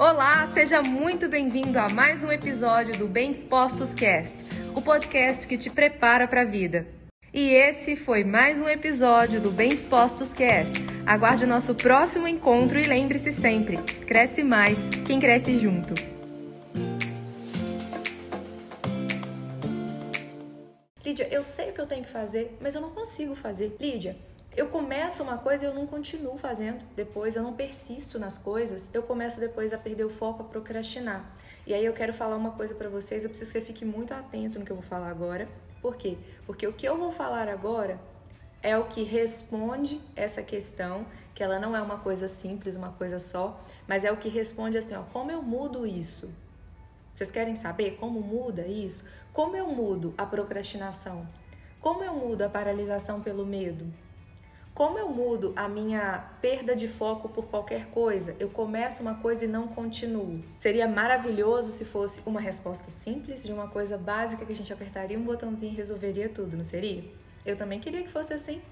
Olá, seja muito bem-vindo a mais um episódio do Bem Dispostos Cast, o podcast que te prepara para a vida. E esse foi mais um episódio do Bem Dispostos Cast. Aguarde o nosso próximo encontro e lembre-se sempre: cresce mais quem cresce junto. Lídia, eu sei o que eu tenho que fazer, mas eu não consigo fazer. Lídia, eu começo uma coisa e eu não continuo fazendo. Depois eu não persisto nas coisas, eu começo depois a perder o foco, a procrastinar. E aí eu quero falar uma coisa para vocês, eu preciso que você fique muito atento no que eu vou falar agora. Por quê? Porque o que eu vou falar agora é o que responde essa questão, que ela não é uma coisa simples, uma coisa só, mas é o que responde assim, ó, como eu mudo isso? Vocês querem saber como muda isso? Como eu mudo a procrastinação? Como eu mudo a paralisação pelo medo? Como eu mudo a minha perda de foco por qualquer coisa? Eu começo uma coisa e não continuo. Seria maravilhoso se fosse uma resposta simples de uma coisa básica que a gente apertaria um botãozinho e resolveria tudo, não seria? Eu também queria que fosse assim.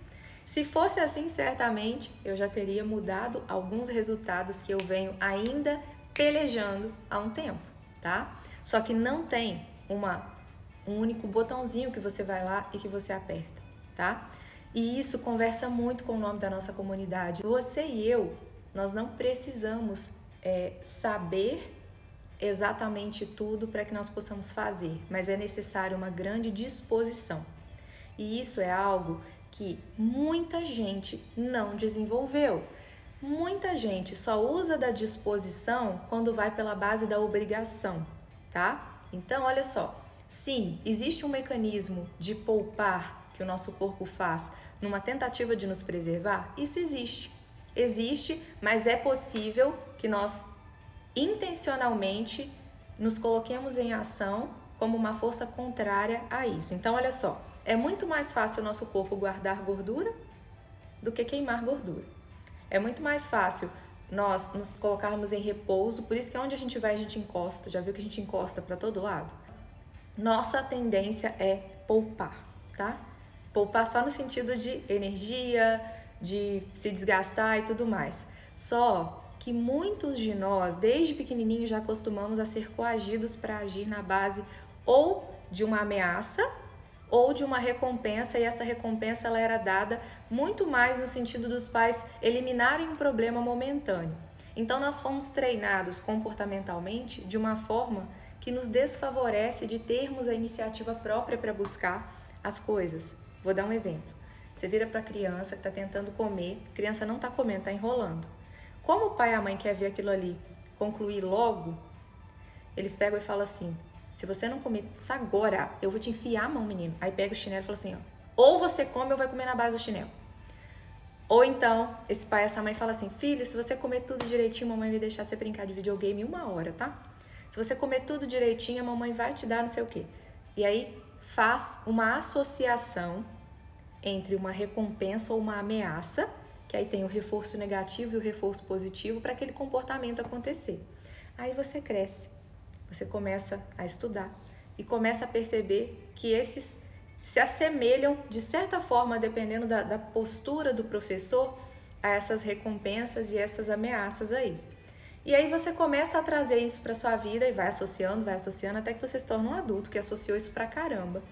Se fosse assim, certamente eu já teria mudado alguns resultados que eu venho ainda pelejando há um tempo, tá? Só que não tem uma, um único botãozinho que você vai lá e que você aperta, tá? E isso conversa muito com o nome da nossa comunidade. Você e eu, nós não precisamos é, saber exatamente tudo para que nós possamos fazer, mas é necessário uma grande disposição. E isso é algo que muita gente não desenvolveu. Muita gente só usa da disposição quando vai pela base da obrigação, tá? Então, olha só, sim, existe um mecanismo de poupar que o nosso corpo faz numa tentativa de nos preservar? Isso existe. Existe, mas é possível que nós intencionalmente nos coloquemos em ação como uma força contrária a isso. Então, olha só, é muito mais fácil o nosso corpo guardar gordura do que queimar gordura. É muito mais fácil nós nos colocarmos em repouso, por isso que onde a gente vai a gente encosta, já viu que a gente encosta para todo lado? Nossa tendência é poupar, tá? Poupar só no sentido de energia, de se desgastar e tudo mais. Só que muitos de nós, desde pequenininho, já acostumamos a ser coagidos para agir na base ou de uma ameaça ou de uma recompensa e essa recompensa ela era dada muito mais no sentido dos pais eliminarem um problema momentâneo. Então nós fomos treinados comportamentalmente de uma forma que nos desfavorece de termos a iniciativa própria para buscar as coisas. Vou dar um exemplo. Você vira para a criança que está tentando comer, criança não está comendo, está enrolando. Como o pai e a mãe quer ver aquilo ali concluir logo, eles pegam e falam assim: se você não comer isso agora, eu vou te enfiar a mão, menino. Aí pega o chinelo e fala assim: ó, ou você come ou vai comer na base do chinelo. Ou então, esse pai essa mãe fala assim: filho, se você comer tudo direitinho, mamãe vai deixar você brincar de videogame uma hora, tá? Se você comer tudo direitinho, a mamãe vai te dar não sei o quê. E aí faz uma associação entre uma recompensa ou uma ameaça, que aí tem o reforço negativo e o reforço positivo para aquele comportamento acontecer. Aí você cresce, você começa a estudar e começa a perceber que esses se assemelham, de certa forma, dependendo da, da postura do professor, a essas recompensas e essas ameaças aí. E aí você começa a trazer isso para sua vida e vai associando, vai associando até que você se torna um adulto que associou isso pra caramba.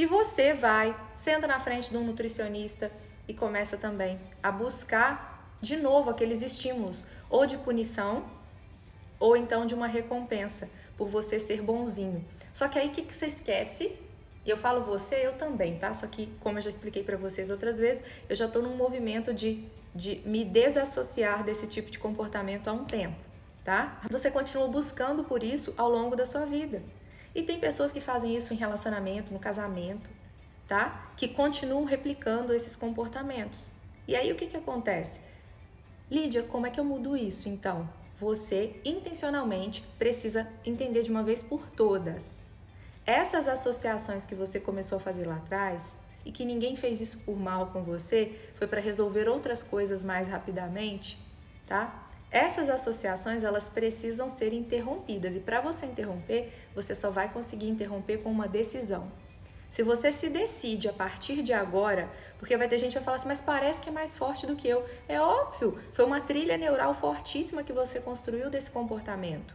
E você vai, senta na frente de um nutricionista e começa também a buscar de novo aqueles estímulos, ou de punição, ou então de uma recompensa por você ser bonzinho. Só que aí o que, você esquece? E eu falo você, eu também, tá? Só que, como eu já expliquei para vocês outras vezes, eu já estou num movimento de, de me desassociar desse tipo de comportamento há um tempo, tá? Você continua buscando por isso ao longo da sua vida. E tem pessoas que fazem isso em relacionamento, no casamento, tá? Que continuam replicando esses comportamentos. E aí o que, que acontece? Lídia, como é que eu mudo isso então? Você intencionalmente precisa entender de uma vez por todas. Essas associações que você começou a fazer lá atrás e que ninguém fez isso por mal com você, foi para resolver outras coisas mais rapidamente, tá? Essas associações elas precisam ser interrompidas e para você interromper, você só vai conseguir interromper com uma decisão. Se você se decide a partir de agora Porque vai ter gente que vai falar assim, mas parece que é mais forte do que eu. É óbvio, foi uma trilha neural fortíssima que você construiu desse comportamento.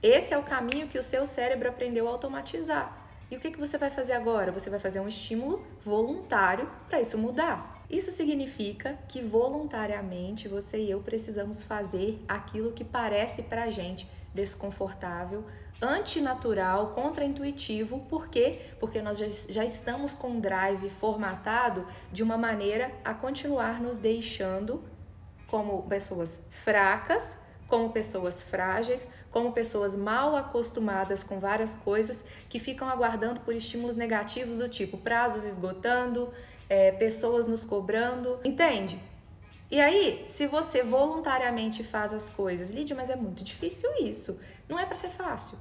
Esse é o caminho que o seu cérebro aprendeu a automatizar. E o que, que você vai fazer agora? Você vai fazer um estímulo voluntário para isso mudar. Isso significa que voluntariamente você e eu precisamos fazer aquilo que parece para gente desconfortável, antinatural, contraintuitivo. Por quê? Porque nós já, estamos com um drive formatado de uma maneira a continuar nos deixando como pessoas fracas, como pessoas frágeis, como pessoas mal acostumadas com várias coisas que ficam aguardando por estímulos negativos do tipo prazos esgotando, é, pessoas nos cobrando, entende? E aí, se você voluntariamente faz as coisas, Lídia, mas é muito difícil isso. Não é para ser fácil.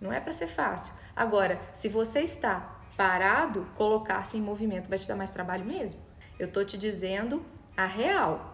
Não é para ser fácil. Agora, se você está parado, colocar-se em movimento vai te dar mais trabalho mesmo. Eu tô te dizendo a real.